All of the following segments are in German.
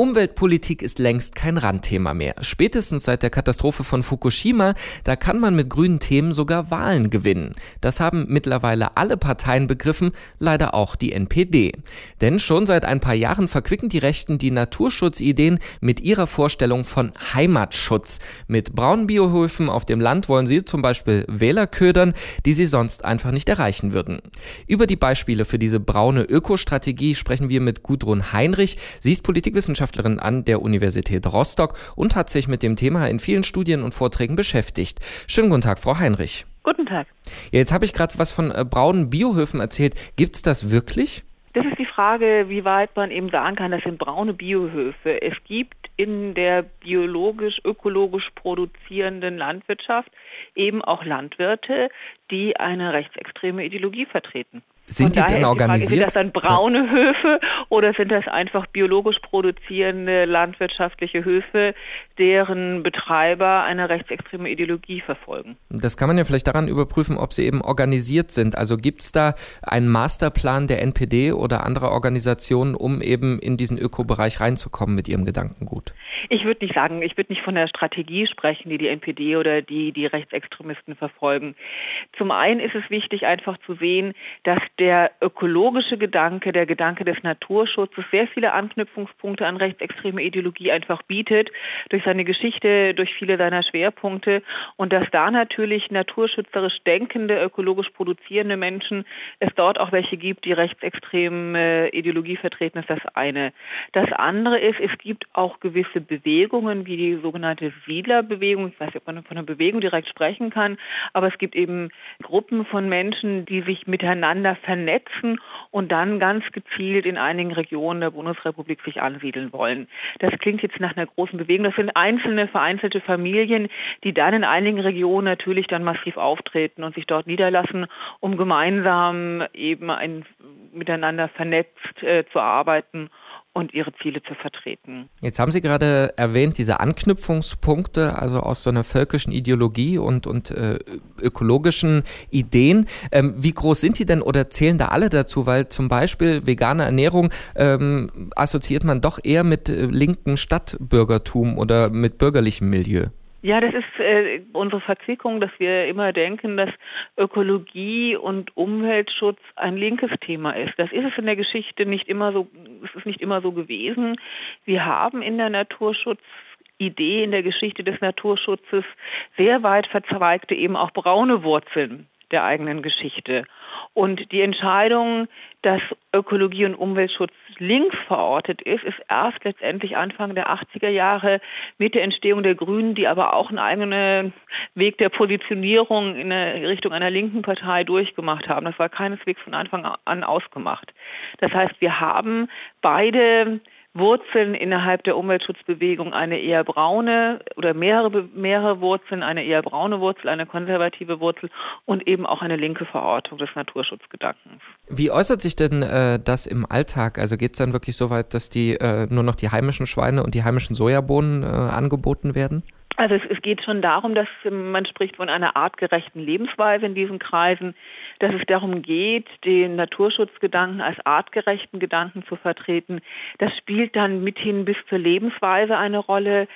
Umweltpolitik ist längst kein Randthema mehr. Spätestens seit der Katastrophe von Fukushima, da kann man mit grünen Themen sogar Wahlen gewinnen. Das haben mittlerweile alle Parteien begriffen, leider auch die NPD. Denn schon seit ein paar Jahren verquicken die Rechten die Naturschutzideen mit ihrer Vorstellung von Heimatschutz. Mit braunen Biohöfen auf dem Land wollen sie zum Beispiel Wähler ködern, die sie sonst einfach nicht erreichen würden. Über die Beispiele für diese braune Ökostrategie sprechen wir mit Gudrun Heinrich. Sie ist Politikwissenschaftlerin Wissenschaftlerin an der Universität Rostock und hat sich mit dem Thema in vielen Studien und Vorträgen beschäftigt. Schönen guten Tag, Frau Heinrich. Guten Tag. Jetzt habe ich gerade was von äh, braunen Biohöfen erzählt. Gibt es das wirklich? Das ist die Frage, wie weit man eben sagen kann, das sind braune Biohöfe. Es gibt in der biologisch-ökologisch produzierenden Landwirtschaft eben auch Landwirte, die eine rechtsextreme Ideologie vertreten. Sind die denn organisiert? Frage, sind das dann braune Höfe oder sind das einfach biologisch produzierende landwirtschaftliche Höfe, deren Betreiber eine rechtsextreme Ideologie verfolgen? Das kann man ja vielleicht daran überprüfen, ob sie eben organisiert sind. Also gibt es da einen Masterplan der NPD oder anderer Organisationen, um eben in diesen Ökobereich reinzukommen mit ihrem Gedankengut? Ich würde nicht sagen, ich würde nicht von der Strategie sprechen, die die NPD oder die die Rechtsextremisten verfolgen. Zum einen ist es wichtig, einfach zu sehen, dass der ökologische Gedanke, der Gedanke des Naturschutzes sehr viele Anknüpfungspunkte an rechtsextreme Ideologie einfach bietet, durch seine Geschichte, durch viele seiner Schwerpunkte und dass da natürlich naturschützerisch denkende, ökologisch produzierende Menschen es dort auch welche gibt, die rechtsextreme Ideologie vertreten, ist das eine. Das andere ist, es gibt auch gewisse Bewegungen, wie die sogenannte Siedlerbewegung, ich weiß nicht, ob man von einer Bewegung direkt sprechen kann, aber es gibt eben Gruppen von Menschen, die sich miteinander vernetzen und dann ganz gezielt in einigen Regionen der Bundesrepublik sich ansiedeln wollen. Das klingt jetzt nach einer großen Bewegung. Das sind einzelne, vereinzelte Familien, die dann in einigen Regionen natürlich dann massiv auftreten und sich dort niederlassen, um gemeinsam eben ein, miteinander vernetzt äh, zu arbeiten und ihre Ziele zu vertreten. Jetzt haben Sie gerade erwähnt, diese Anknüpfungspunkte, also aus so einer völkischen Ideologie und, und äh, ökologischen Ideen. Ähm, wie groß sind die denn oder zählen da alle dazu? Weil zum Beispiel vegane Ernährung ähm, assoziiert man doch eher mit äh, linkem Stadtbürgertum oder mit bürgerlichem Milieu. Ja, das ist äh, unsere Verquickung, dass wir immer denken, dass Ökologie und Umweltschutz ein linkes Thema ist. Das ist es in der Geschichte nicht immer so, es ist nicht immer so gewesen. Wir haben in der Naturschutzidee, in der Geschichte des Naturschutzes sehr weit verzweigte eben auch braune Wurzeln der eigenen Geschichte. Und die Entscheidung, dass Ökologie und Umweltschutz links verortet ist, ist erst letztendlich Anfang der 80er Jahre mit der Entstehung der Grünen, die aber auch einen eigenen Weg der Positionierung in Richtung einer linken Partei durchgemacht haben. Das war keineswegs von Anfang an ausgemacht. Das heißt, wir haben beide Wurzeln innerhalb der Umweltschutzbewegung eine eher braune oder mehrere, mehrere Wurzeln, eine eher braune Wurzel, eine konservative Wurzel und eben auch eine linke Verortung des Naturschutzgedankens. Wie äußert sich denn äh, das im Alltag? Also geht es dann wirklich so weit, dass die äh, nur noch die heimischen Schweine und die heimischen Sojabohnen äh, angeboten werden? Also es, es, geht schon darum, dass man spricht von einer artgerechten Lebensweise in diesen Kreisen, dass es darum geht, den Naturschutzgedanken als artgerechten Gedanken zu vertreten. Das spielt dann mithin bis zur Lebensweise eine Rolle.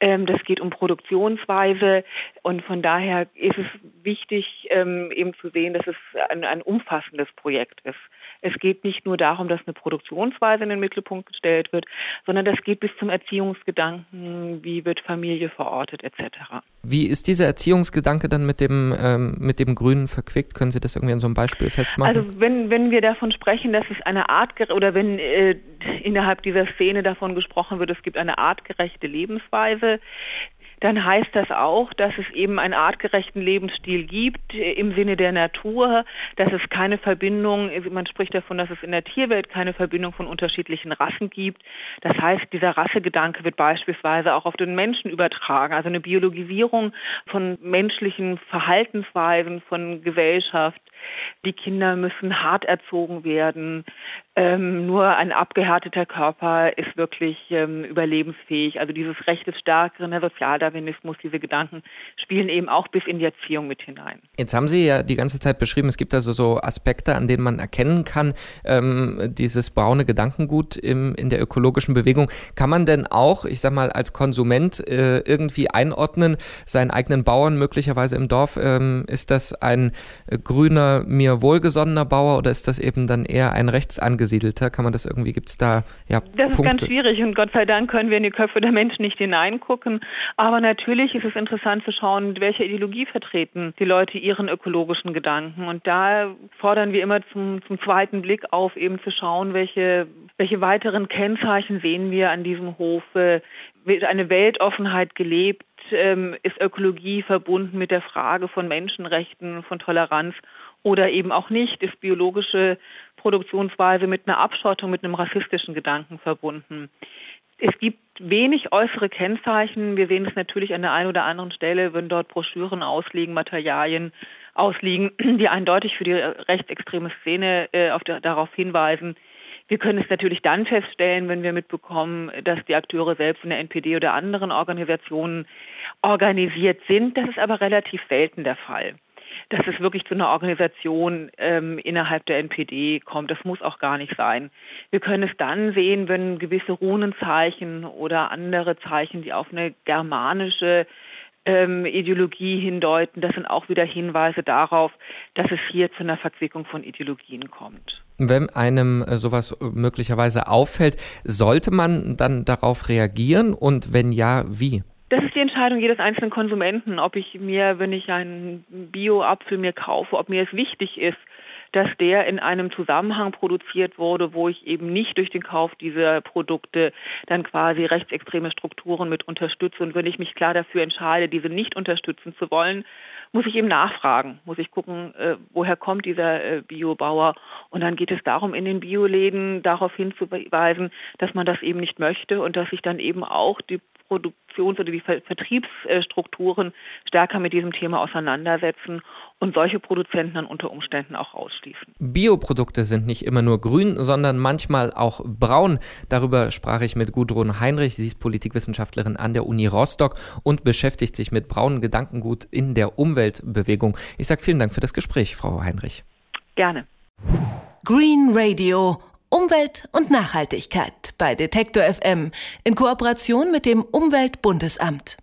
Ähm, das geht um Produktionsweise und von daher ist es wichtig, ähm, eben zu sehen, dass es ein, ein umfassendes Projekt ist. Es geht nicht nur darum, dass eine Produktionsweise in den Mittelpunkt gestellt wird, sondern das geht bis zum Erziehungsgedanken, wie wird Familie verortet etc. Wie ist dieser Erziehungsgedanke dann mit dem, ähm, mit dem Grünen verquickt? Können Sie das irgendwie an so einem Beispiel festmachen? Also wenn, wenn wir davon sprechen, dass es eine Art oder wenn äh, innerhalb dieser Szene davon gesprochen wird, es gibt eine artgerechte Lebensweise, dann heißt das auch, dass es eben einen artgerechten Lebensstil gibt äh, im Sinne der Natur, dass es keine Verbindung, man spricht davon, dass es in der Tierwelt keine Verbindung von unterschiedlichen Rassen gibt. Das heißt, dieser Rassegedanke wird beispielsweise auch auf den Menschen übertragen, also eine Biologisierung von menschlichen Verhaltensweisen, von Gesellschaft. Die Kinder müssen hart erzogen werden. Ähm, nur ein abgehärteter Körper ist wirklich ähm, überlebensfähig. Also dieses Recht des Stärkeren, der Sozialdarwinismus, Darwinismus, diese Gedanken spielen eben auch bis in die Erziehung mit hinein. Jetzt haben Sie ja die ganze Zeit beschrieben, es gibt also so Aspekte, an denen man erkennen kann, ähm, dieses braune Gedankengut im, in der ökologischen Bewegung. Kann man denn auch, ich sag mal, als Konsument äh, irgendwie einordnen, seinen eigenen Bauern möglicherweise im Dorf, ähm, ist das ein äh, mir wohlgesonnener Bauer oder ist das eben dann eher ein rechts angesiedelter? Kann man das irgendwie, gibt es da ja Das ist Punkte? ganz schwierig und Gott sei Dank können wir in die Köpfe der Menschen nicht hineingucken. Aber natürlich ist es interessant zu schauen, welche Ideologie vertreten die Leute ihren ökologischen Gedanken. Und da fordern wir immer zum, zum zweiten Blick auf, eben zu schauen, welche, welche weiteren Kennzeichen sehen wir an diesem Hof. Wird eine Weltoffenheit gelebt? Ähm, ist Ökologie verbunden mit der Frage von Menschenrechten, von Toleranz oder eben auch nicht? Ist biologische Produktionsweise mit einer Abschottung, mit einem rassistischen Gedanken verbunden? Es gibt wenig äußere Kennzeichen. Wir sehen es natürlich an der einen oder anderen Stelle, wenn dort Broschüren ausliegen, Materialien ausliegen, die eindeutig für die rechtsextreme Szene äh, der, darauf hinweisen. Wir können es natürlich dann feststellen, wenn wir mitbekommen, dass die Akteure selbst in der NPD oder anderen Organisationen organisiert sind. Das ist aber relativ selten der Fall dass es wirklich zu einer Organisation ähm, innerhalb der NPD kommt. Das muss auch gar nicht sein. Wir können es dann sehen, wenn gewisse Runenzeichen oder andere Zeichen, die auf eine germanische ähm, Ideologie hindeuten, das sind auch wieder Hinweise darauf, dass es hier zu einer Verzwickung von Ideologien kommt. Wenn einem äh, sowas möglicherweise auffällt, sollte man dann darauf reagieren und wenn ja, wie? Das ist die Entscheidung jedes einzelnen Konsumenten, ob ich mir, wenn ich einen Bio-Apfel mir kaufe, ob mir es wichtig ist, dass der in einem Zusammenhang produziert wurde, wo ich eben nicht durch den Kauf dieser Produkte dann quasi rechtsextreme Strukturen mit unterstütze. Und wenn ich mich klar dafür entscheide, diese nicht unterstützen zu wollen, muss ich eben nachfragen, muss ich gucken, äh, woher kommt dieser äh, Biobauer. Und dann geht es darum, in den Bioläden darauf hinzuweisen, dass man das eben nicht möchte und dass sich dann eben auch die Produktions- oder die Vertriebsstrukturen stärker mit diesem Thema auseinandersetzen und solche Produzenten dann unter Umständen auch ausschließen. Bioprodukte sind nicht immer nur grün, sondern manchmal auch braun. Darüber sprach ich mit Gudrun Heinrich. Sie ist Politikwissenschaftlerin an der Uni Rostock und beschäftigt sich mit braunem Gedankengut in der Umweltbewegung. Ich sage vielen Dank für das Gespräch, Frau Heinrich. Gerne. Green Radio Umwelt und Nachhaltigkeit bei Detektor FM in Kooperation mit dem Umweltbundesamt.